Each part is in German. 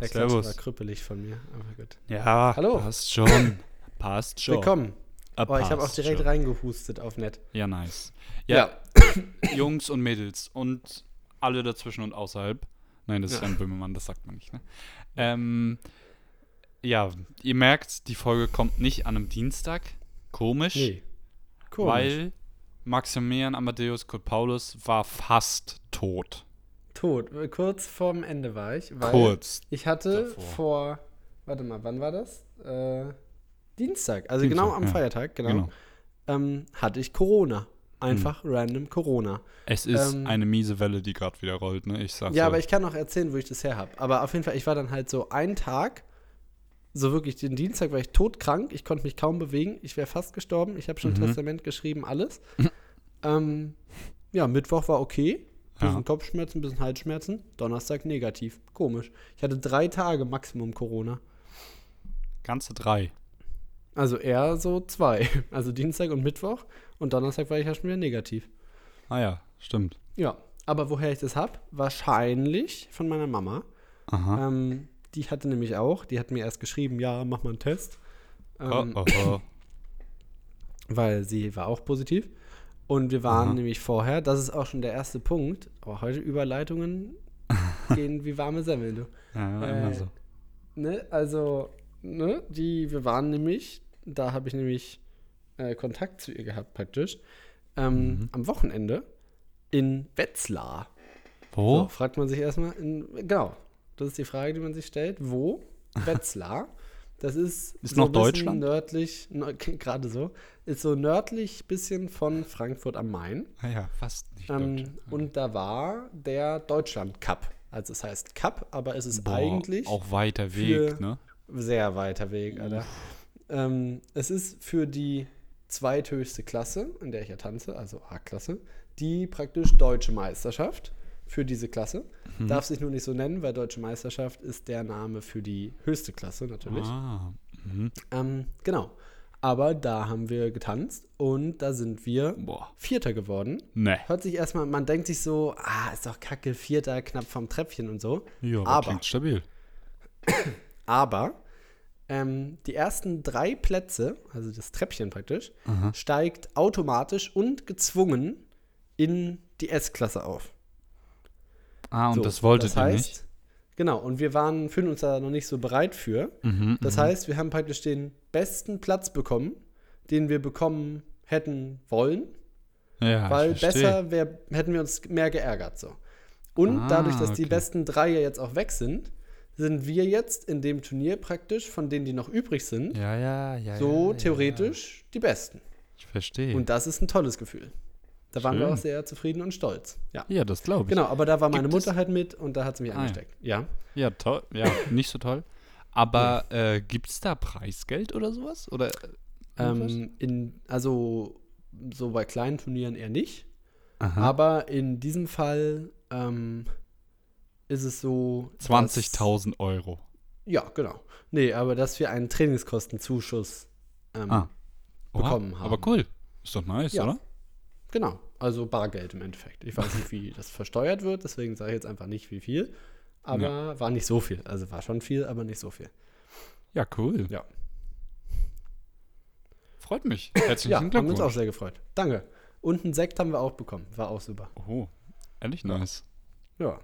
Der Servus. war krüppelig von mir, aber gut. Ja, Hallo. passt schon. passt schon. Willkommen. Ah, Oh, ich habe auch direkt schon. reingehustet auf nett. Ja, nice. Ja, Jungs und Mädels und alle dazwischen und außerhalb. Nein, das ist Ja. Jan Böhmermann, das sagt man nicht, ne? Ähm, ja, ihr merkt, die Folge kommt nicht an einem Dienstag. Komisch. Nee. Komisch. Weil Maximilian Amadeus Kurt Paulus war fast tot. Tot. Kurz vorm Ende war ich. Weil Kurz. Ich hatte davor. vor, warte mal, wann war das? Äh, Dienstag, also Dienstag, genau am ja. Feiertag, genau, Genau. Ähm, hatte ich Corona. Einfach random Corona. Es ist Ähm, eine miese Welle, die gerade wieder rollt, ne? Ich sag's Ja, aber ich kann auch erzählen, wo ich das her habe. Aber auf jeden Fall, ich war dann halt so einen Tag, so wirklich den Dienstag war ich todkrank, ich konnte mich kaum bewegen, ich wäre fast gestorben, ich habe schon Mhm. Testament geschrieben, alles. ähm, ja, Mittwoch war okay, bisschen Ja. Kopfschmerzen, bisschen Halsschmerzen, Donnerstag negativ, komisch. Ich hatte drei Tage Maximum Corona. Ganze drei. Also eher so zwei. Also Dienstag und Mittwoch und Donnerstag war ich ja schon wieder negativ. Ah ja, stimmt. Ja, aber woher ich das hab? Wahrscheinlich von meiner Mama. Aha. Ähm, die hatte nämlich auch, die hat mir erst geschrieben, ja, mach mal einen Test. Ähm, oh, oh, oh. Weil sie war auch positiv. Und wir waren Aha. nämlich vorher, das ist auch schon der erste Punkt, aber heute Überleitungen gehen wie warme Semmeln, du. Ja, Äh, immer so. Ne, also, ne, die, wir waren nämlich, da habe ich nämlich äh, Kontakt zu ihr gehabt praktisch, ähm, Mhm. am Wochenende in Wetzlar. Wo? So, fragt man sich erstmal, in, genau, das ist die Frage, die man sich stellt. Wo? Wetzlar. Das ist, Ist so noch Deutschland? nördlich, ne, gerade so, ist so nördlich bisschen von Frankfurt am Main. Ah ja, fast nicht Ähm, Deutschland. und da war der Deutschland Cup. Also es heißt Cup, aber es ist Boah, eigentlich Auch weiter Weg, ne? sehr weiter Weg, Alter. Ähm, es ist für die zweithöchste Klasse, in der ich ja tanze, also A-Klasse, die praktisch deutsche Meisterschaft für diese Klasse. Mhm. Darf sich nur nicht so nennen, weil deutsche Meisterschaft ist der Name für die höchste Klasse natürlich. Ah. Mhm. Ähm, genau. Aber da haben wir getanzt und da sind wir Boah. Vierter geworden. Ne. Hört sich erstmal, man denkt sich so, ah, ist doch kacke, Vierter, knapp vom Treppchen und so. Ja, aber Aber- klingt stabil. Aber ähm, die ersten drei Plätze, also das Treppchen praktisch, Aha. steigt automatisch und gezwungen in die S-Klasse auf. Ah, und So, das wolltet das ihr heißt, nicht? Genau, und wir waren, fühlen uns da noch nicht so bereit für. Mhm, Das mhm. heißt, wir haben praktisch den besten Platz bekommen, den wir bekommen hätten wollen, ja, weil besser wär, hätten wir uns mehr geärgert. So. Und Ah, dadurch, dass die okay. besten drei ja jetzt auch weg sind, sind wir jetzt in dem Turnier praktisch, von denen, die noch übrig sind, Ja, ja, ja. so theoretisch die Besten. Ich verstehe. Und das ist ein tolles Gefühl. Da waren wir Schön. auch sehr zufrieden und stolz. Ja. ja, das glaube ich. Genau, aber da war meine Gibt Mutter es- halt mit und da hat sie mich Ah, ja. angesteckt. Ja. Ja, toll. Ja, nicht so toll. Aber äh, gibt es da Preisgeld oder sowas? Oder äh? Ähm, in, also so bei kleinen Turnieren eher nicht. Aha. Aber in diesem Fall ähm, ist es so. dass- 20.000 Euro. Ja, genau. Nee, aber dass wir einen Trainingskostenzuschuss ähm, Ah. Oha, bekommen haben. Aber cool. Ist doch nice, Ja. oder? Genau, also Bargeld im Endeffekt. Ich weiß nicht, wie das versteuert wird, deswegen sage ich jetzt einfach nicht, wie viel. Aber war nicht so viel. Also war schon viel, aber nicht so viel. Ja, cool. Ja. Freut mich. Herzlichen Ja, haben uns Glückwunsch. auch sehr gefreut. Danke. Und einen Sekt haben wir auch bekommen. War auch super. Oh, ehrlich nice. Ja,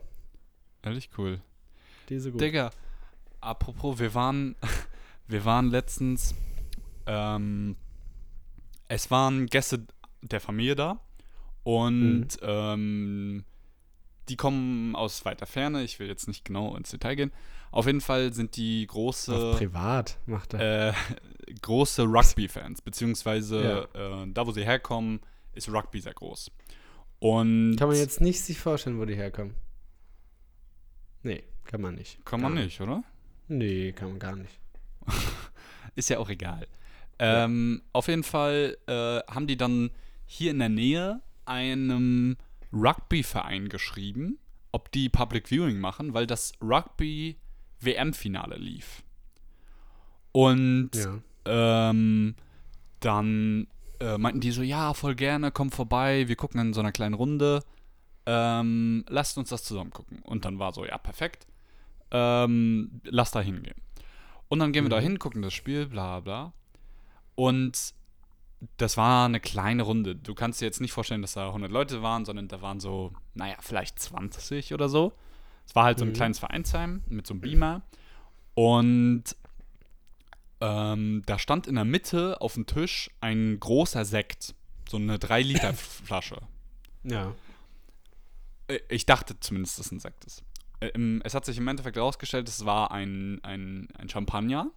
Ehrlich cool. diese gut. Digga, apropos, wir waren, wir waren letztens, ähm, es waren Gäste der Familie da und Mhm. ähm, die kommen aus weiter Ferne. Ich will jetzt nicht genau ins Detail gehen. Auf jeden Fall sind die Auf große, privat macht er. äh, große Rugby-Fans, beziehungsweise äh, da, wo sie herkommen, ist Rugby sehr groß. Und Kann man jetzt nicht sich vorstellen, wo die herkommen. Nee, kann man nicht. kann man Gar nicht, oder? Nee, kann man gar nicht. Ist ja auch egal. Ähm, Auf jeden Fall äh, haben die dann hier in der Nähe einem Rugby-Verein geschrieben, ob die Public Viewing machen, weil das Rugby-WM-Finale lief. Und Ja. ähm, dann äh, meinten die so, ja, voll gerne, komm vorbei, wir gucken in so einer kleinen Runde. Ähm, lasst uns das zusammen gucken. Und dann war so, ja, perfekt. ähm, lass da hingehen. Und dann gehen wir da Mhm. hin, gucken das Spiel, bla bla. Und das war eine kleine Runde. Du kannst dir jetzt nicht vorstellen, dass da 100 Leute waren, sondern da waren so, naja, vielleicht 20 oder so. Es war halt so ein Mhm. kleines Vereinsheim mit so einem Beamer. Und ähm, da stand in der Mitte auf dem Tisch ein großer Sekt. So eine 3-Liter-Flasche. Ja. Äh, Ich dachte zumindest, dass es ein Sekt ist. Äh, Es hat sich im Endeffekt herausgestellt, es war ein, ein, ein Champagner.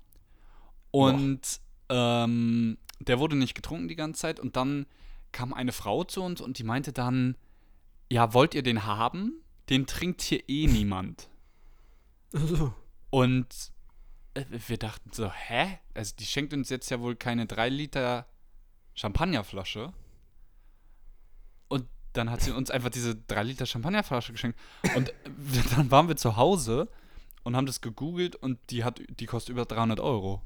Und ähm, der wurde nicht getrunken die ganze Zeit. Und dann kam eine Frau zu uns und die meinte dann: Ja, wollt ihr den haben? Den trinkt hier eh niemand. Also, Und äh, wir dachten so: Hä? Also, die schenkt uns jetzt ja wohl keine 3 Liter Champagnerflasche. Und dann hat sie uns einfach diese 3 Liter Champagnerflasche geschenkt. Und wir, dann waren wir zu Hause und haben das gegoogelt und die, hat, die kostet über 300 Euro.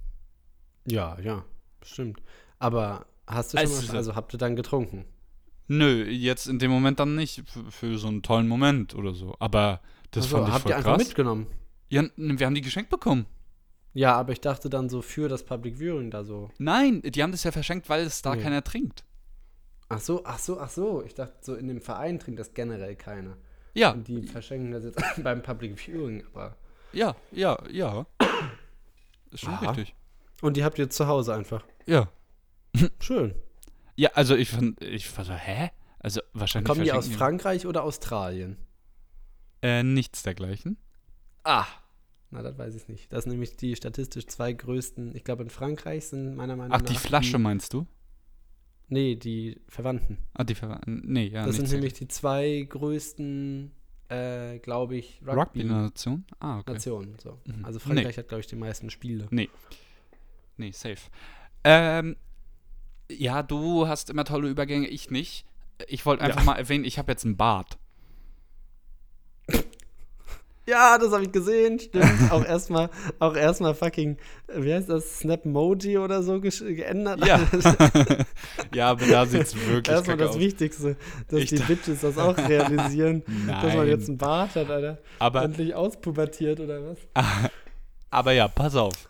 ja, ja, bestimmt. Aber hast du schon Also- mal, also habt ihr dann getrunken? Nö, jetzt in dem Moment dann nicht für, für so einen tollen Moment oder so. Aber das Also, fand ich habt voll ihr einfach krass. mitgenommen? Ja, wir haben die geschenkt bekommen. Ja, aber ich dachte dann so für das Public Viewing da so. Nein, die haben das ja verschenkt, weil es da Nee. keiner trinkt. Ach so, ach so, ach so. Ich dachte so in dem Verein trinkt das generell keiner. Ja, Und die verschenken das jetzt beim Public Viewing, aber. ja, ja, ja. Ist schon Aha. richtig. Und die habt ihr zu Hause einfach. Ja. Schön. Ja, also ich fand, ich war so, hä? Also wahrscheinlich Kommen die aus Frankreich oder Australien? Äh, nichts dergleichen. Ah. Na, das weiß ich nicht. Das sind nämlich die statistisch zwei größten. Ich glaube, in Frankreich sind meiner Meinung Ach, nach. die Flasche meinst du? Nee, die Verwandten. Ah, die Ver Nee, ja, das sind nämlich die zwei größten, äh, glaube ich. Rugby-Nationen. Rugby-Nation? Ah, okay. So. Mhm. Also Frankreich hat, glaube ich, die meisten Spiele. Nee, safe. Ähm, ja, du hast immer tolle Übergänge, ich nicht. Ich wollte einfach Ja. mal erwähnen, ich habe jetzt einen Bart. Ja, das habe ich gesehen, stimmt. auch erstmal, auch erstmal fucking, wie heißt das, Snapmoji oder so geändert. Ja. ja, aber da sieht es wirklich erstmal das aus. Wichtigste, dass Ich die Bitches das auch realisieren, dass man Nein. jetzt einen Bart hat, Alter. Aber, Endlich auspubertiert oder was? aber ja, pass auf.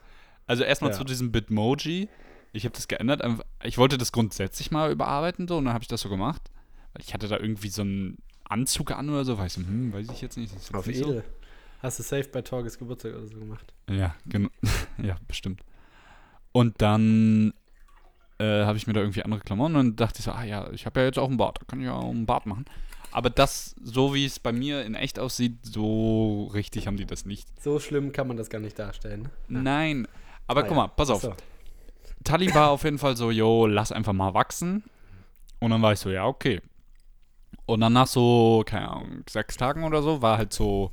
Also erstmal Ja. zu diesem Bitmoji. Ich habe das geändert. einfach- Ich wollte das grundsätzlich mal überarbeiten so und dann habe ich das so gemacht. Ich hatte da irgendwie so einen Anzug an oder so. Weiß ich, hm, weiß ich jetzt nicht. Jetzt Auf nicht so. edel. Hast du safe bei Torges Geburtstag oder so gemacht? Ja, genau. ja, bestimmt. Und dann äh, habe ich mir da irgendwie andere Klamotten und dann dachte ich so, ah ja, ich habe ja jetzt auch einen Bart, da kann ich ja auch einen Bart machen. Aber das, so wie es bei mir in echt aussieht, so richtig haben die das nicht. So schlimm kann man das gar nicht darstellen. ne? Nein. Aber Ah, guck ja. mal, pass auf. So. Tali war auf jeden Fall so, yo, lass einfach mal wachsen. Und dann war ich so, ja, okay. Und dann nach so, keine Ahnung, sechs Tagen oder so, war halt so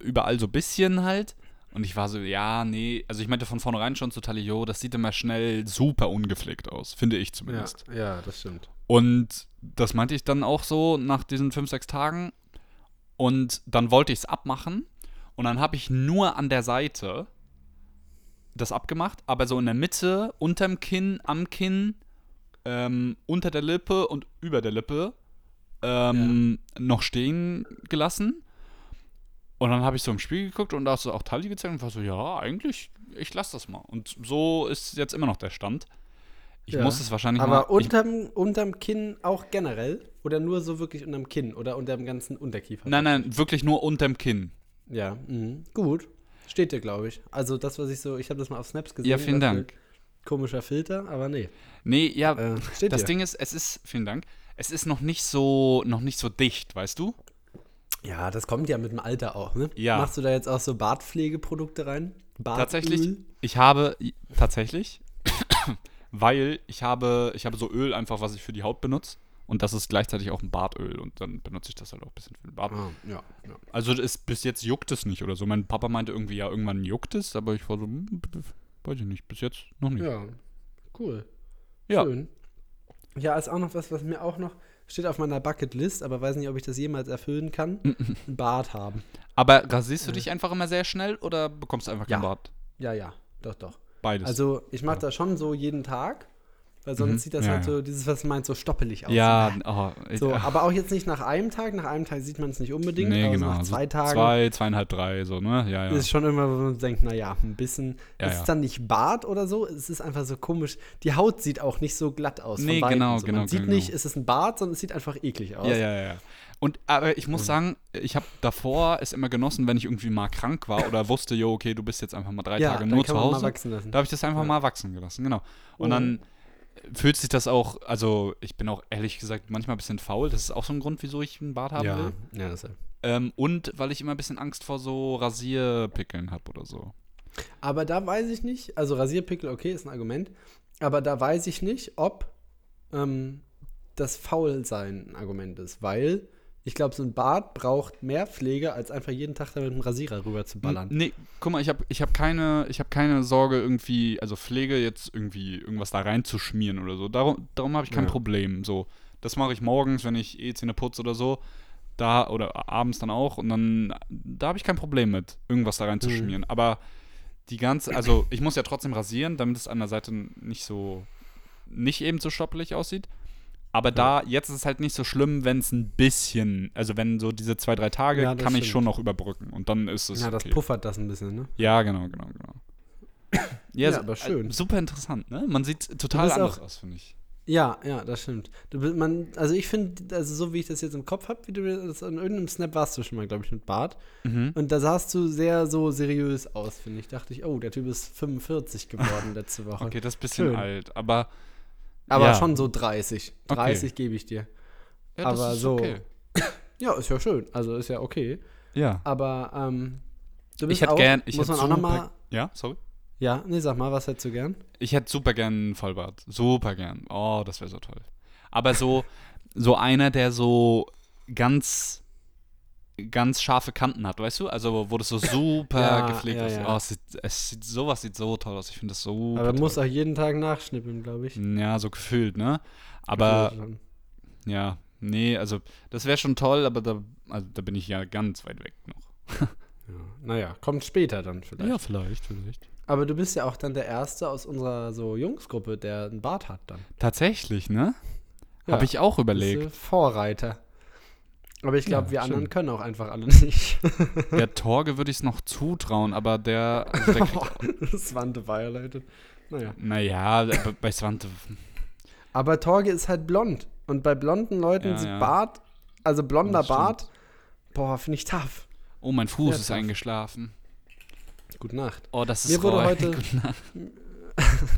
überall so ein bisschen halt. Und ich war so, ja, nee. Also ich meinte von vornherein schon zu Tali, yo, das sieht immer schnell super ungepflegt aus. Finde ich Ja, zumindest. ja, das stimmt. Und das meinte ich dann auch so nach diesen fünf, sechs Tagen. Und dann wollte ich es abmachen. Und dann habe ich nur an der Seite das abgemacht, aber so in der Mitte, unterm Kinn, am Kinn, ähm, unter der Lippe und über der Lippe ähm, noch stehen gelassen. Und dann habe ich so im Spiel geguckt und da hast du auch Tali gezeigt und war so, ja, eigentlich, ich lasse das mal. Und so ist jetzt immer noch der Stand. Ich Ja. muss es wahrscheinlich Aber mal. Ich, unterm, unterm Kinn auch generell? Oder nur so wirklich unterm Kinn oder unterm ganzen Unterkiefer? nein, nein, wirklich nur unterm Kinn. Ja, mhm. gut. Steht dir, glaube ich. Also das, was ich so, ich habe das mal auf Snaps gesehen. Ja, vielen Dank. Komischer Filter, aber nee. Nee, ja, Äh, steht das dir. Ding ist, es ist, vielen Dank, es ist noch nicht so, noch nicht so dicht, weißt du? Ja, das kommt ja mit dem Alter auch, ne? Ja. Machst du da jetzt auch so Bartpflegeprodukte rein? Bartöl? Tatsächlich, ich habe, tatsächlich, weil ich habe, ich habe so Öl einfach, was ich für die Haut benutze. Und das ist gleichzeitig auch ein Bartöl. Und dann benutze ich das halt auch ein bisschen für den Bart. Ah, ja, ja. Also es, bis jetzt juckt es nicht oder so. Mein Papa meinte irgendwie, ja, irgendwann juckt es. Aber ich war so, hm, weiß ich nicht, bis jetzt noch nicht. Ja, cool. Ja. Schön. Ja, ist auch noch was, was mir auch noch steht auf meiner Bucketlist, aber weiß nicht, ob ich das jemals erfüllen kann. Ein Bart haben. Aber rasierst du dich einfach immer sehr schnell oder bekommst du einfach keinen Ja. Bart? Ja, ja, doch, doch. Beides. Also ich mache Ja. das schon so jeden Tag, Weil sonst Mhm. sieht das Ja, halt so, dieses, was du meinst, so stoppelig aus. Ja, oh, So, ach, aber auch jetzt nicht nach einem Tag. Nach einem Tag sieht man es nicht unbedingt. nee, aber genau. so nach so zwei Tagen Zwei, zweieinhalb, drei, so, ne? Ja, ja. ist schon immer, wo man denkt, naja, ein bisschen. Ja, es ist dann nicht Bart oder so, es ist einfach so komisch. Die Haut sieht auch nicht so glatt aus. von Nee, Weitem genau, so. genau, Man sieht genau. nicht, es ist ein Bart, sondern es sieht einfach eklig aus. Ja, ja, ja. Und aber ich muss sagen, ich habe davor es immer genossen, wenn ich irgendwie mal krank war oder wusste, jo, okay, du bist jetzt einfach mal drei Ja, Tage nur zu Hause. Da habe ich das einfach Ja. mal wachsen gelassen, genau. Und Oh. dann fühlt sich das auch, also ich bin auch ehrlich gesagt manchmal ein bisschen faul. Das ist auch so ein Grund, wieso ich einen Bart haben ja, will. ja, das ist ja. Ähm, und weil ich immer ein bisschen Angst vor so Rasierpickeln habe oder so. Aber da weiß ich nicht, also Rasierpickel, okay, ist ein Argument, aber da weiß ich nicht, ob ähm, das Faulsein ein Argument ist, weil ich glaube, so ein Bart braucht mehr Pflege, als einfach jeden Tag da mit einem Rasierer rüber zu ballern. Nee, guck mal, ich habe ich hab keine, ich hab keine Sorge irgendwie, also Pflege jetzt irgendwie irgendwas da reinzuschmieren oder so. Darum, darum habe ich kein Ja. Problem. So, das mache ich morgens, wenn ich eh Zähne putze oder so. Da oder abends dann auch und dann da habe ich kein Problem mit, irgendwas da reinzuschmieren. Mhm. Aber die ganze, also ich muss ja trotzdem rasieren, damit es an der Seite nicht so nicht eben so stoppelig aussieht. Aber da, jetzt ist es halt nicht so schlimm, wenn es ein bisschen, also wenn so diese zwei, drei Tage, Ja, kann ich stimmt. schon noch überbrücken. Und dann ist es ja, das okay. puffert das ein bisschen, ne? Ja, genau, genau, genau. Ja, so- aber schön. äh, Super interessant, ne? Man sieht total anders auch- aus, finde ich. Ja, ja, das stimmt. Du, bist- man, also ich finde, also so wie ich das jetzt im Kopf habe, wie du das in irgendeinem Snap warst du schon mal, glaube ich, mit Bart. Mhm. Und da sahst du sehr so seriös aus, finde ich. Dachte ich, oh, der Typ ist 45 geworden letzte Woche. Okay, das ist ein bisschen Schön. alt, aber. Aber ja. schon so 30. Okay. 30 gebe ich dir. Ja, das aber ist so- Okay. Ja, ist ja schön. Also ist ja okay. Ja. Aber ähm, du Ich bist hätte auch, gern. Ich muss hätte man auch nochmal. Ja, sorry. Ja, nee, sag mal, was hättest du gern? Ich hätte super gern einen Vollbart. Super gern. Oh, das wäre so toll. Aber so, so einer, der so ganz ganz scharfe Kanten hat, weißt du? Also wo das so super Ja, gepflegt ja, ist. ja. Oh, es sieht, es sieht, sowas sieht so toll aus. Ich finde das so. Aber du musst auch jeden Tag nachschnippeln, glaube ich. Ja, so gefühlt, ne? Aber. Ja, nee, also das wäre schon toll, aber da, also, da bin ich ja ganz weit weg noch. Ja. Naja, kommt später dann vielleicht. vielleicht, vielleicht. Aber du bist ja auch dann der Erste aus unserer so Jungsgruppe, der einen Bart hat dann. Tatsächlich, ne? Ja, Habe ich auch überlegt. Vorreiter. Aber ich glaube, Ja, wir stimmt. anderen können auch einfach alle nicht. Der Torge würde ich es noch zutrauen, aber der, also der kriegt, Swante violated. Naja. naja, bei- Swante, Aber Torge ist halt blond. Und bei blonden Leuten Ja, sieht ja. Bart, also blonder. Bart, boah, finde ich tough. oh, mein Fuß ist tough. eingeschlafen. Gute Nacht. Oh, das ist Mir wurde heute-.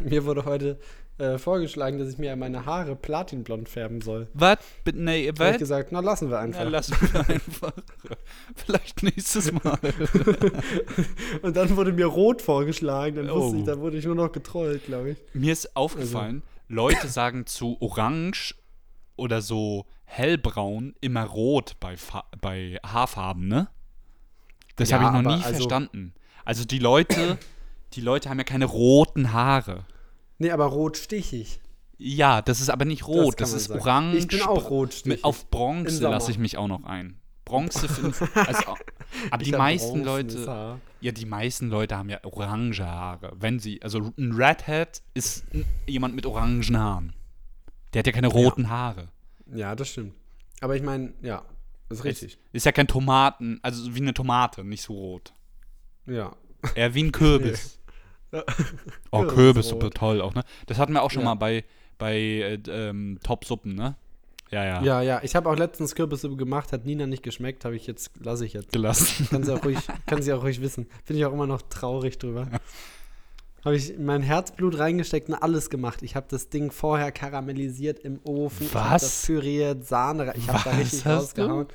Mir wurde heute äh, vorgeschlagen, dass ich mir meine Haare platinblond färben soll. Was? Nee, habe ich was? gesagt, na lassen wir einfach. Na, lass mich einfach. Vielleicht nächstes Mal. Und dann wurde mir rot vorgeschlagen, dann wusste Oh. ich, da wurde ich nur noch getrollt, glaube ich. Mir ist aufgefallen, Leute sagen zu orange oder so hellbraun immer rot bei, Fa bei Haarfarben, ne? Das Ja, habe ich noch nie also- verstanden. Also die Leute, die Leute haben ja keine roten Haare. Nee, aber rot stichig. Ja, das ist aber nicht rot, das, man ist sagen. orange. Ich bin auch rotstichig. Auf Bronze lasse ich mich auch noch ein. Bronze also, aber Ich die meisten Leute, ja, die meisten Leute haben ja orange Haare. Wenn sie, also ein Redhead ist jemand mit orangen Haaren. Der hat ja keine roten Haare. Ja, das stimmt. Aber ich meine, ja, ist richtig. Ist ja kein Tomaten, also wie eine Tomate, nicht so rot. Ja. Eher wie ein Kürbis. Oh. Kürbissuppe, toll auch, ne? Das hatten wir auch schon Ja. mal bei, bei äh, ähm, Top-Suppen, ne? Ja, ja. Ja, ja. Ich habe auch letztens Kürbissuppe gemacht, hat Nina nicht geschmeckt, habe ich jetzt, lasse ich jetzt. Gelassen. Kann sie auch ruhig, kann sie auch ruhig wissen. Bin ich auch immer noch traurig drüber. Habe ich mein Herzblut reingesteckt und alles gemacht. Ich habe das Ding vorher karamellisiert im Ofen. Was? das püriert, Sahne. rein- Ich habe da Was richtig hast du? rausgehauen.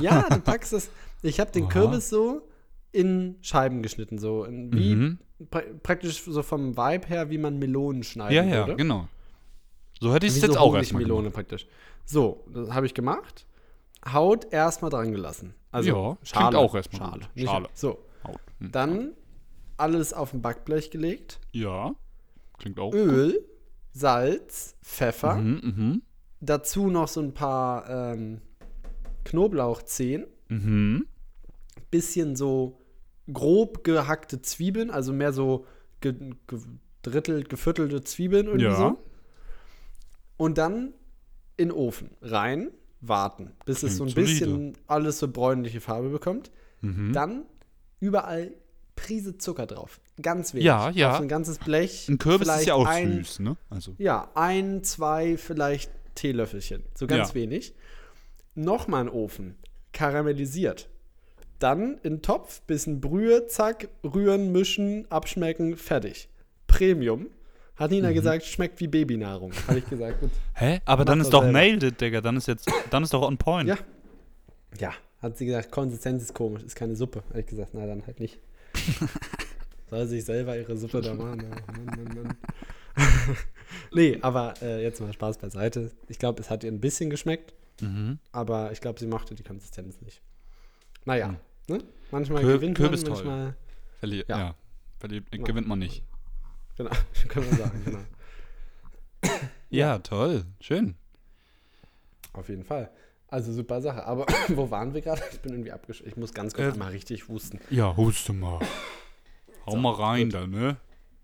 Ja, du packst es. Ich habe den Aha. Kürbis so in Scheiben geschnitten, so in, wie Mhm. pra praktisch so vom Vibe her, wie man Melonen schneiden Ja, ja, würde. genau. So hätte ich es jetzt so auch erstmal Honigmelone gemacht. praktisch. So, das habe ich gemacht. Haut erstmal dran gelassen. Also Ja, Schale. auch erstmal Schale. gut. Nicht- Schale. So, Haut. Hm. dann alles auf ein Backblech gelegt. Ja, klingt auch. Öl, Salz, Pfeffer. Mhm, mhm. Dazu noch so ein paar ähm, Knoblauchzehen. Mhm. Bisschen so grob gehackte Zwiebeln, also mehr so ge gedrittelt, geviertelte Zwiebeln irgendwie Ja. so. Und dann in den Ofen rein, warten, bis es so ein Klingt solide. bisschen alles so bräunliche Farbe bekommt. Mhm. Dann überall Prise Zucker drauf. Ganz wenig. Ja, ja. Auf so ein ganzes Blech. Ein Kürbis ist ja auch ein, süß, ne? Also. Ja, ein, zwei, vielleicht Teelöffelchen. So ganz Ja. wenig. Nochmal in den Ofen. Karamellisiert. Dann in den Topf, bisschen Brühe, zack, rühren, mischen, abschmecken, fertig. Premium. Hat Mhm. Nina gesagt, schmeckt wie Babynahrung. Habe ich gesagt, gut. Hä? Aber dann ist doch selber. nailed it, Digga. Dann ist jetzt, dann ist doch on point. Ja. Ja, hat sie gesagt, Konsistenz ist komisch, ist keine Suppe. Habe ich gesagt, na dann halt nicht. Soll sich selber ihre Suppe da machen. Mann, Mann, Mann. nee, aber äh, jetzt mal Spaß beiseite. Ich glaube, es hat ihr ein bisschen geschmeckt, Mhm. aber ich glaube, sie mochte die Konsistenz nicht. Naja, ne? manchmal Kür- gewinnt Kürbis man, toll. manchmal, Verli Ja. ja. Verli Ja. gewinnt man nicht. genau, kann man sagen, genau. Ja, toll. Schön. Auf jeden Fall. Also super Sache. Aber wo waren wir gerade? Ich bin irgendwie abgeschlossen. Ich muss ganz kurz Äh, mal richtig husten. Ja, huste mal. Hau So, mal rein gut. da, ne?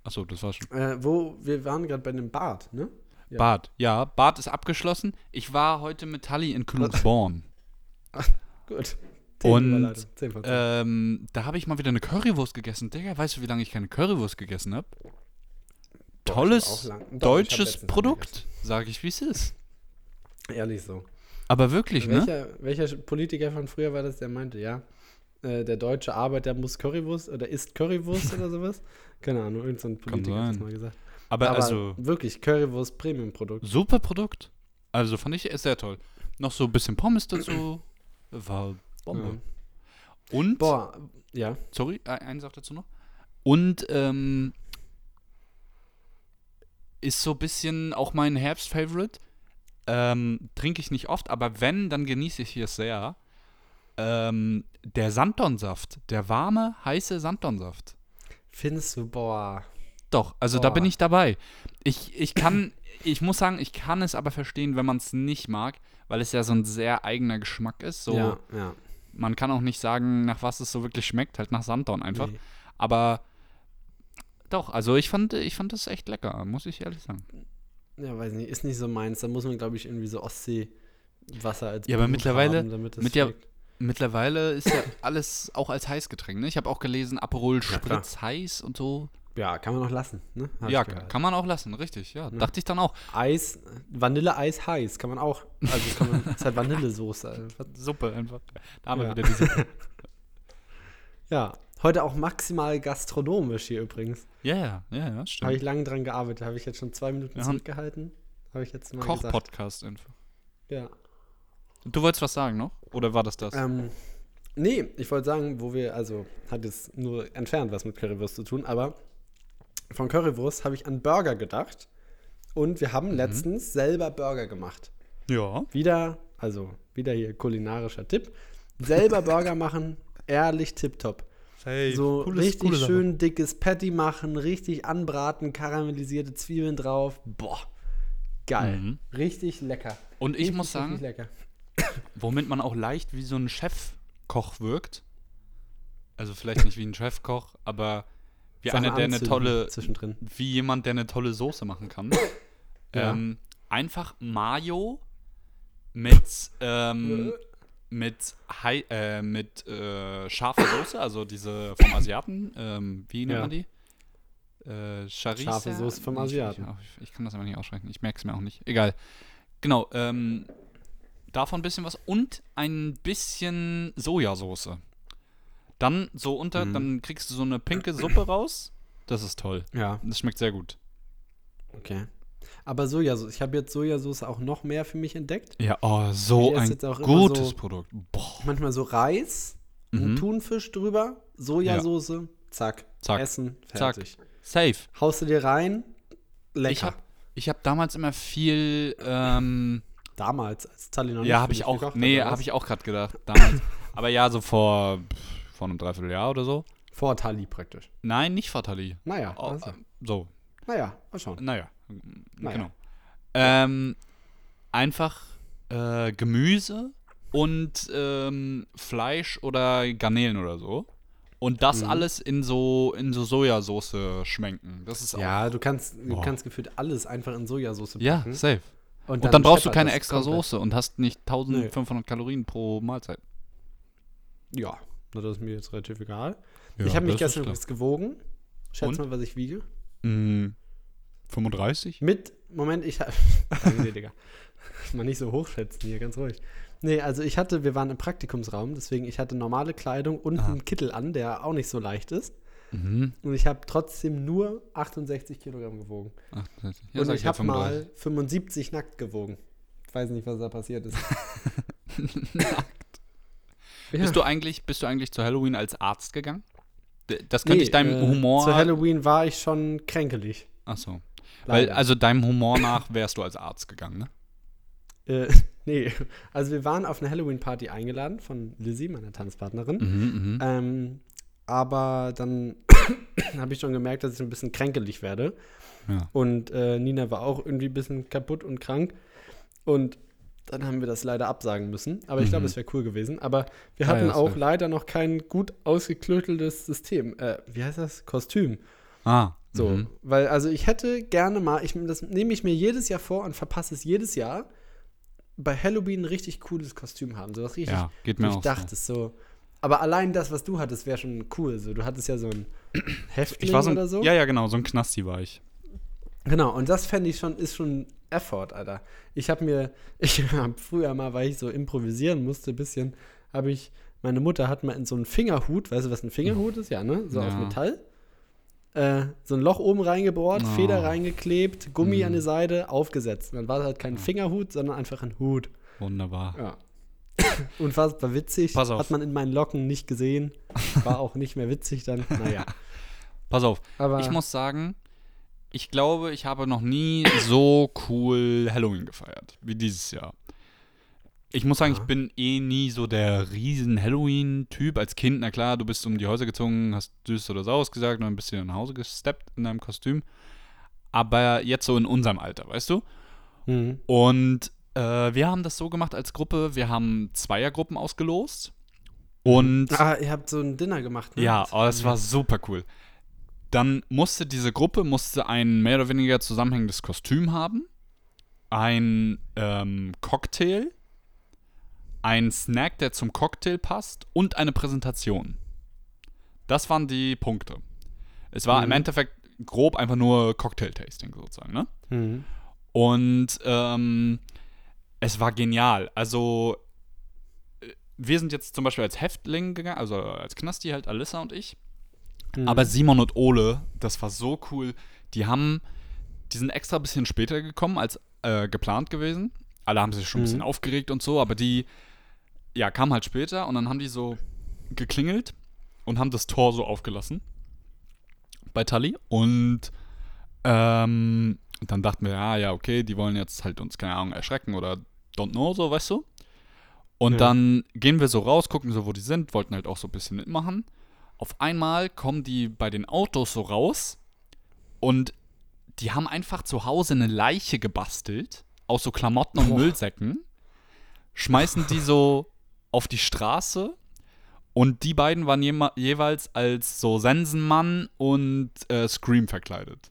Achso, das war's schon. Äh, wo, wir waren gerade bei dem Bad, ne? Ja. Bad. Ja, Bad ist abgeschlossen. Ich war heute mit Tully in Klugsborn. Gut. Und, Themenüberleitung. 10 von 10. ähm, da habe ich mal wieder eine Currywurst gegessen. Digga, weißt du, wie lange ich keine Currywurst gegessen habe? Tolles Doch, hab deutsches Produkt, sage ich, wie es ist. Ehrlich so. Aber wirklich, ne? Welcher, welcher Politiker von früher war das, der meinte, ja, äh, der deutsche Arbeiter muss Currywurst oder isst Currywurst oder sowas? Keine Ahnung, irgendein so Politiker hat das mal gesagt. Aber, Aber also, wirklich, Currywurst Premium-Produkt. super Produkt. Also fand ich sehr toll. Noch so ein bisschen Pommes dazu. War Bombe. Und, Boah, ja. sorry, eine Sache dazu noch. Und, ähm, ist so ein bisschen auch mein Herbst-Favorite. Ähm, trinke ich nicht oft, aber wenn, dann genieße ich es sehr. Ähm, der Sanddornsaft. Der warme, heiße Sanddornsaft. Findest du, boah. Doch, also da Boah. bin ich dabei. Ich, ich kann, ich muss sagen, ich kann es aber verstehen, wenn man es nicht mag, weil es ja so ein sehr eigener Geschmack ist. So, Ja, ja. Man kann auch nicht sagen, nach was es so wirklich schmeckt, halt nach Sanddorn einfach. Nee. Aber doch, also ich fand, ich fand das echt lecker, muss ich ehrlich sagen. Ja, weiß nicht, ist nicht so meins. Da muss man, glaube ich, irgendwie so Ostseewasser als Ja, aber mittlerweile- haben, damit mit der-. Mittlerweile ist ja alles auch als Heißgetränk, ne? Ich habe auch gelesen, Aperol. Spritz heiß und so. Ja, kann man noch lassen, ne? Ja, kann man auch lassen, richtig, ja. Dachte ich dann auch. Eis, Vanilleeis heiß, kann man auch. Also kann man, ist halt Vanillesoße. Suppe einfach. Da haben wir Ja. wieder die Suppe. Ja, heute auch maximal gastronomisch hier übrigens. Ja, ja, ja, ja, Habe stimmt. ich lange dran gearbeitet, habe ich jetzt schon zwei Minuten haben- zurückgehalten. Habe ich jetzt mal gesagt. Koch-Podcast einfach. Ja. Du wolltest was sagen noch? Oder war das das? Ähm, nee, ich wollte sagen, wo wir, also hat jetzt nur entfernt was mit Currywurst zu tun, aber von Currywurst habe ich an Burger gedacht. Und wir Mhm. haben letztens selber Burger gemacht. ja. Wieder, also wieder hier kulinarischer Tipp. Selber Burger machen, ehrlich tipptopp. Hey, So richtig schön dickes Patty machen, richtig anbraten, karamellisierte Zwiebeln drauf. Boah, geil. Mhm. Richtig lecker. Und ich richtig, muss sagen, womit man auch leicht wie so ein Chefkoch wirkt. Also vielleicht nicht wie ein Chefkoch, aber wie Sachen einer, der eine tolle, Zwischendrin. wie jemand, der eine tolle Soße machen kann. Ja. ähm, einfach Mayo mit, ähm, mit, Hei- äh, mit äh, scharfer Soße, also diese vom Asiaten, ähm, wie nennt Ja. man die? Äh, Charissa? Scharfe Soße vom Nee, ich- Asiaten. Ich, ich, kann das aber nicht aussprechen, ich merke es mir auch nicht. Egal. Genau, ähm, davon ein bisschen was und ein bisschen Sojasauce. Dann so unter, Mhm. dann kriegst du so eine pinke Suppe raus. Das ist toll. Ja, Das schmeckt sehr gut. okay. Aber Sojasauce, ich habe jetzt Sojasauce auch noch mehr für mich entdeckt. Ja, oh, so ein gutes so- Produkt. Boah. Manchmal so Reis, Mhm. Thunfisch drüber, Sojasauce, zack, Zack. essen, Zack. fertig. Safe. Haust du dir rein, lecker. Ich habe ich hab damals immer viel, ähm, Damals, als Tali noch ja, für habe ich auch, nee, habe ich auch gerade gedacht, damals. Aber ja, so vor, vor einem Dreivierteljahr oder so. Vor Tali praktisch. Nein, nicht Fatali. Naja, Oh, also. so, naja, mal schauen. naja, Naja. genau. Ähm, einfach äh, Gemüse und ähm, Fleisch oder Garnelen oder so. Und das Mhm. alles in so, in so Sojasauce schmenken. Das ist Ja, du kannst, du Boah. kannst gefühlt alles einfach in Sojasauce packen. Ja, safe. Und dann, brauchst du keine extra komplett. Soße und hast nicht 1500 Kalorien pro Mahlzeit. Ja, na, das ist mir jetzt relativ egal. Ja, ich habe mich gestern übrigens gewogen. Schätz Und? mal, was ich wiege. Mm, 35? Mit, Moment, ich habe. nee, Digga. Mal nicht so hochschätzen hier, ganz ruhig. Nee, also ich hatte, wir waren im Praktikumsraum, deswegen ich hatte normale Kleidung und Ah. einen Kittel an, der auch nicht so leicht ist. Mhm. Und ich habe trotzdem nur 68 Kilogramm gewogen. Ach, das- ja, und ich habe 35. mal 75 nackt gewogen. Ich weiß nicht, was da passiert ist. Ja. Bist, du eigentlich, bist du eigentlich zu Halloween als Arzt gegangen? Das könnte Nee, ich deinem äh, Humor. Zu Halloween war ich schon kränkelig. Achso. Weil, leider. also deinem Humor nach wärst du als Arzt gegangen, ne? Äh, nee, also wir waren auf eine Halloween-Party eingeladen von Lizzie, meiner Tanzpartnerin. Mhm, mhm. Ähm, aber dann habe ich schon gemerkt, dass ich ein bisschen kränkelig werde. Ja. Und äh, Nina war auch irgendwie ein bisschen kaputt und krank. Und dann haben wir das leider absagen müssen. Aber ich glaube, Mhm. es wäre cool gewesen. Aber wir Ah, hatten ja, auch leider noch kein gut ausgeklügeltes System. Äh, wie heißt das? Kostüm. Ah, So, mhm. weil also ich hätte gerne mal, ich, das nehme ich mir jedes Jahr vor und verpasse es jedes Jahr, bei Halloween ein richtig cooles Kostüm haben. So was richtig Ja, geht mir ich auch dachte so. Aber allein das, was du hattest, wäre schon cool. So, du hattest ja so ein so. Häftling Ich war so oder so. Ja, ja, genau, so ein Knasti war ich. Genau, und das fände ich schon, ist schon Effort, Alter. Ich habe mir, ich habe früher mal, weil ich so improvisieren musste, ein bisschen, habe ich, meine Mutter hat mal in so einen Fingerhut, weißt du, was ein Fingerhut ist? Ja, ne? So aus Ja. Metall. Äh, so ein Loch oben reingebohrt, Oh. Feder reingeklebt, Gummi Mhm. an die Seite, aufgesetzt. Und dann war es halt kein Fingerhut, sondern einfach ein Hut. Wunderbar. Ja. Unfassbar witzig. Pass auf. Hat man in meinen Locken nicht gesehen. War auch nicht mehr witzig dann. Naja. Pass auf, Aber ich muss sagen, ich glaube, ich habe noch nie so cool Halloween gefeiert wie dieses Jahr. Ich muss sagen, Ja. ich bin eh nie so der riesen Halloween-Typ. Als Kind, na klar, du bist um die Häuser gezogen, hast süß oder saus gesagt und ein bisschen nach Hause gesteppt in deinem Kostüm. Aber jetzt so in unserem Alter, weißt du? Mhm. Und äh, wir haben das so gemacht als Gruppe, wir haben Zweiergruppen ausgelost. Und Ah, ihr habt so ein Dinner gemacht, ne? ja, oh, das war super cool. Dann musste diese Gruppe musste ein mehr oder weniger zusammenhängendes Kostüm haben, ein ähm, Cocktail, ein Snack, der zum Cocktail passt und eine Präsentation. Das waren die Punkte. Es war im Mhm. Endeffekt grob einfach nur Cocktail-Tasting sozusagen, ne? Mhm. Und ähm, es war genial. Also, äh, wir sind jetzt zum Beispiel als Häftling gegangen, also als Knasti halt Alissa und ich. Mhm. Aber Simon und Ole, das war so cool. Die haben, die sind extra ein bisschen später gekommen als äh, geplant gewesen. Alle haben sich schon ein bisschen Mhm. aufgeregt und so, aber die, ja, kamen halt später und dann haben die so geklingelt und haben das Tor so aufgelassen bei Tully und ähm, dann dachten wir, ja, ja, okay, die wollen jetzt halt uns, keine Ahnung, erschrecken oder don't know, so, weißt du? Und Ja. dann gehen wir so raus, gucken so, wo die sind, wollten halt auch so ein bisschen mitmachen. Auf einmal kommen die bei den Autos so raus und die haben einfach zu Hause eine Leiche gebastelt aus so Klamotten und Boah. Müllsäcken, schmeißen die so auf die Straße und die beiden waren jeweils als so Sensenmann und äh, Scream verkleidet.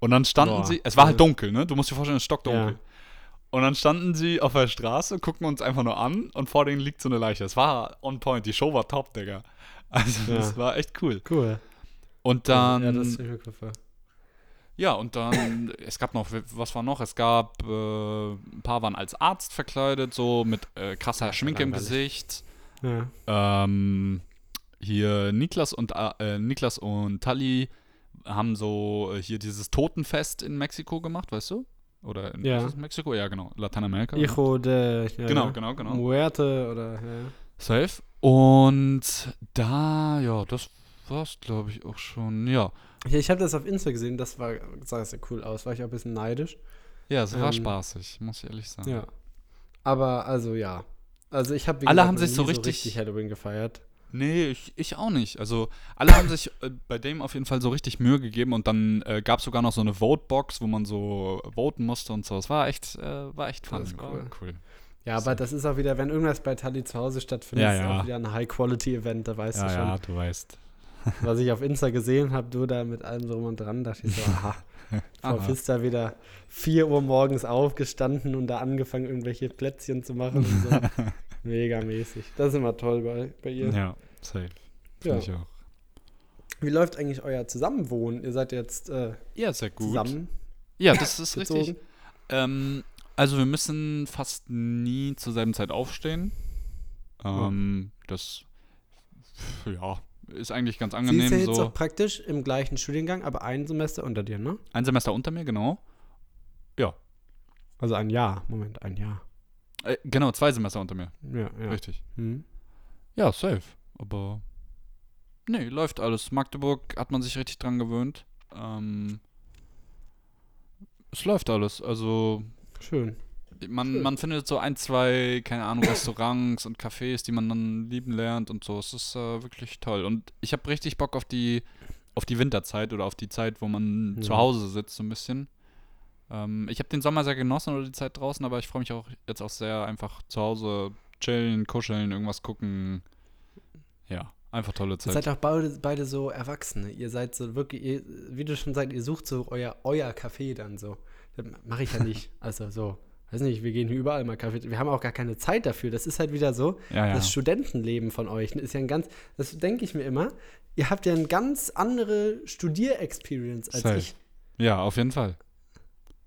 Und dann standen Boah, sie, es war halt dunkel, ne? Du musst dir vorstellen, es ist stockdunkel. Ja. Und dann standen sie auf der Straße, gucken uns einfach nur an und vor denen liegt so eine Leiche. Es war on point, die Show war top, Digga. Also Ja. das war echt cool. Cool. Und dann, Ja, ja, das ist mir vor. und dann, es gab noch, was war noch? Es gab, äh, ein paar waren als Arzt verkleidet, so mit äh, krasser Schminke im. Gesicht. Ja. Ähm, hier Niklas und äh, Niklas und Tali haben so äh, hier dieses Totenfest in Mexiko gemacht, weißt du? Oder in Ja. Mexiko? Ja, genau. Lateinamerika. Hijo de. Ja, Genau, ja. genau, genau. Muerte oder. Ja. Safe. Und da, ja, das war's, glaube ich, auch schon. Ja. Ja, ich habe das auf Insta gesehen, das war, sah sehr cool aus, war ich auch ein bisschen neidisch. Ja, es war Ähm, spaßig, muss ich ehrlich sagen. Ja. Aber, also, ja. Also, ich habe Alle haben sich so richtig- Halloween gefeiert. Nee, ich, ich auch nicht. Also, alle haben sich äh, bei dem auf jeden Fall so richtig Mühe gegeben und dann äh, gab es sogar noch so eine Vote-Box, wo man so voten musste und so. Es war echt, äh, war echt fun. Das ist War cool. Ja, aber das ist auch wieder, wenn irgendwas bei Tali zu Hause stattfindet, Ja, ist ja. auch wieder ein High-Quality-Event, da weißt du schon. du weißt. Was ich auf Insta gesehen habe, du da mit allem drum und dran, dachte ich so, aha, Frau Aha. Pfister wieder 4 Uhr morgens aufgestanden und da angefangen, irgendwelche Plätzchen zu machen und so. Mega mäßig. Das ist immer toll bei, bei ihr. Ja, safe. Ja. Finde ich auch. Wie läuft eigentlich euer Zusammenwohnen? Ihr seid jetzt äh, Ja, sehr gut. zusammen Ja, das ist richtig. Ähm, also wir müssen fast nie zur selben Zeit aufstehen. Ähm, Das ja, ist eigentlich ganz Sie angenehm. ist ja jetzt so. auch praktisch im gleichen Studiengang, aber ein Semester unter dir, ne? Ein Semester unter mir, genau. Also ein Jahr. Moment, ein Jahr. Äh, genau, zwei Semester unter mir. Ja, ja. Richtig. Hm. Ja, safe. Aber nee, läuft alles. Magdeburg hat man sich richtig dran gewöhnt. Ähm, es läuft alles. Also Schön. man, Schön. man findet so ein, zwei, keine Ahnung, Restaurants und Cafés, die man dann lieben lernt und so. Es ist äh, wirklich toll. Und ich habe richtig Bock auf die, auf die Winterzeit oder auf die Zeit, wo man Mhm. zu Hause sitzt, so ein bisschen. Ähm, ich habe den Sommer sehr genossen oder die Zeit draußen, aber ich freue mich auch jetzt auch sehr einfach zu Hause chillen, kuscheln, irgendwas gucken. Ja, einfach tolle Ihr Zeit. seid auch beide, beide so Erwachsene. Ihr seid so wirklich, ihr, wie du schon sagst, ihr sucht so euer, euer Café dann so. Mache ich ja nicht. Also so, weiß nicht, wir gehen hier überall mal Kaffee. Wir haben auch gar keine Zeit dafür. Das ist halt wieder so. ja, ja. Das Studentenleben von euch ist ja ein ganz, das denke ich mir immer. Ihr habt ja eine ganz andere Studierexperience als Safe. ich. ja, auf jeden Fall.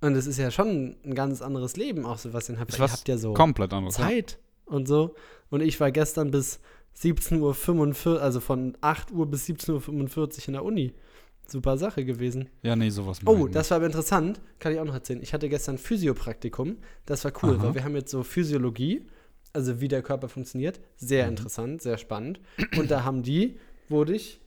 Und es ist ja schon ein ganz anderes Leben, auch so was ihr habt. Ihr ja so Komplett anderes. ja. Zeit und so. Und ich war gestern bis 17.45 Uhr, also von 8 Uhr bis 17.45 Uhr in der Uni. Super Sache gewesen. Ja, nee, sowas. Oh, das war aber interessant. Kann ich auch noch erzählen. Ich hatte gestern Physiopraktikum. Das war cool, Aha. weil wir haben jetzt so Physiologie, also wie der Körper funktioniert. Sehr Mhm. interessant, sehr spannend. Und da haben die, wurde ich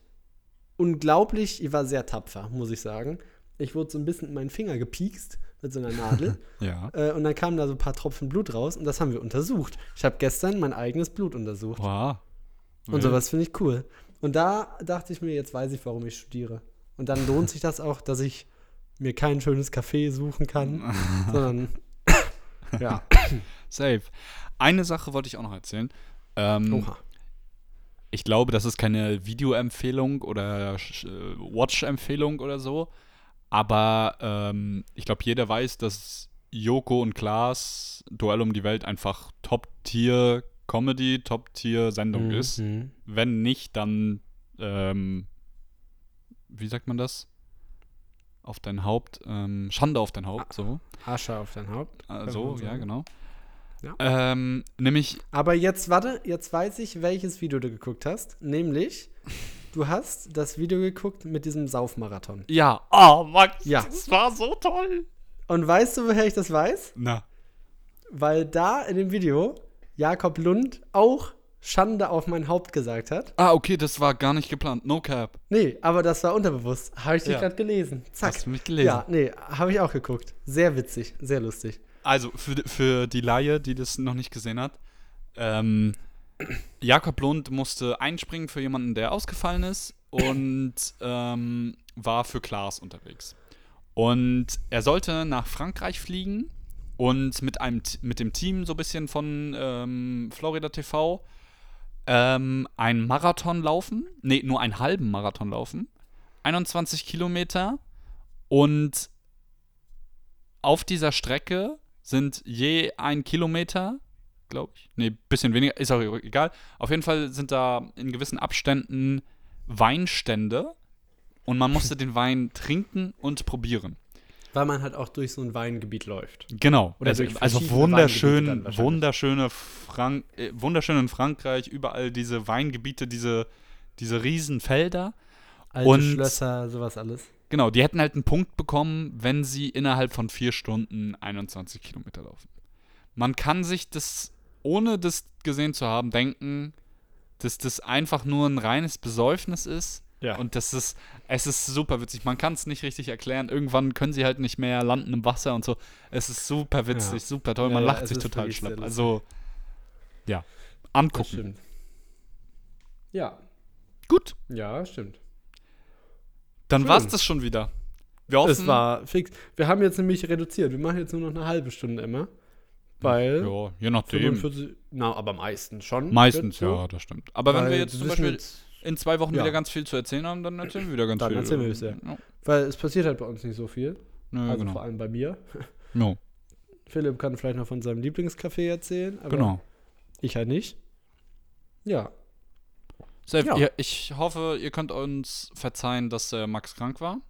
unglaublich, ich war sehr tapfer, muss ich sagen. Ich wurde so ein bisschen in meinen Finger gepiekst mit so einer Nadel. Ja. Äh, und dann kamen da so ein paar Tropfen Blut raus und das haben wir untersucht. Ich habe gestern mein eigenes Blut untersucht. Wow. Und sowas finde ich cool. Und da dachte ich mir, jetzt weiß ich, warum ich studiere. Und dann lohnt sich das auch, dass ich mir kein schönes Café suchen kann, sondern ja. Safe. Eine Sache wollte ich auch noch erzählen. Ähm, Oha. ich glaube, das ist keine Videoempfehlung oder Watch-Empfehlung oder so. Aber ähm, ich glaube, jeder weiß, dass Joko und Klaas Duell um die Welt einfach Top-Tier-Comedy, Top-Tier-Sendung ist. Mhm. Wenn nicht, dann, ähm, wie sagt man das? Auf dein Haupt, ähm, Schande auf dein Haupt, so. Asche auf dein Haupt. Äh, so, ja, genau. Ja. Ähm, nämlich, Aber jetzt, warte, jetzt weiß ich, welches Video du geguckt hast. Nämlich, du hast das Video geguckt mit diesem Saufmarathon. ja, oh, Max, Ja. das war so toll. Und weißt du, woher ich das weiß? Na, Weil da in dem Video Jakob Lund auch Schande auf mein Haupt gesagt hat. ah, okay, das war gar nicht geplant, no cap. Nee, aber das war unterbewusst. Habe ich dich Ja. gerade gelesen. Zack. Hast du mich gelesen? Ja, nee, habe ich auch geguckt. Sehr witzig, sehr lustig. Also, für, für die Laie, die das noch nicht gesehen hat, ähm, Jakob Lund musste einspringen für jemanden, der ausgefallen ist und ähm, war für Klaas unterwegs. Und er sollte nach Frankreich fliegen und mit, einem, mit dem Team so ein bisschen von ähm, Florida TV ähm, einen Marathon laufen. Nee, nur einen halben Marathon laufen. 21 Kilometer und auf dieser Strecke sind je ein Kilometer, glaube ich. Nee, bisschen weniger, ist auch egal. Auf jeden Fall sind da in gewissen Abständen Weinstände und man musste den Wein trinken und probieren. Weil man halt auch durch so ein Weingebiet läuft. Genau. Oder also, also wunderschön, wunderschöne Frank äh, wunderschön in Frankreich, überall diese Weingebiete, diese, diese Riesenfelder. Alte Und- Schlösser, sowas alles. Genau, die hätten halt einen Punkt bekommen, wenn sie innerhalb von vier Stunden 21 Kilometer laufen. Man kann sich das, ohne das gesehen zu haben, denken, dass das einfach nur ein reines Besäufnis ist. Ja. Und das ist, es ist super witzig. Man kann es nicht richtig erklären. Irgendwann können sie halt nicht mehr landen im Wasser und so. Es ist super witzig, Ja. super toll. Man ja, lacht sich total schlapp. Also, ja, angucken. Ja, Gut, ja, stimmt. dann war es das schon wieder. Wir hoffen, Es war fix. Wir haben jetzt nämlich reduziert. Wir machen jetzt nur noch eine halbe Stunde immer. Weil ja, je nachdem. 45, na, aber meistens schon. Meistens, ja, das stimmt. Aber wenn Weil wir jetzt zum Beispiel jetzt- in zwei Wochen Ja. wieder ganz viel zu erzählen haben, dann erzählen wir wieder ganz Dann viel. erzählen wir es, ja. Weil es passiert halt bei uns nicht so viel. Nö, also genau. vor allem bei mir. No, Philipp kann vielleicht noch von seinem Lieblingscafé erzählen, aber genau. ich halt nicht. Ja, Safe, Ja. ihr, ich hoffe, ihr könnt uns verzeihen, dass der Max krank war.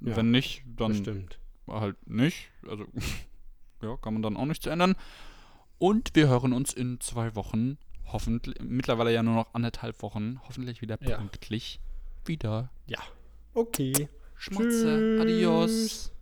Ja, Wenn nicht, dann bestimmt. halt nicht. Also, ja, kann man dann auch nichts ändern. Und wir hören uns in zwei Wochen, hoffentlich, mittlerweile ja nur noch anderthalb Wochen, hoffentlich wieder Ja. pünktlich wieder. Okay. Schmatze, Tschüss. adios.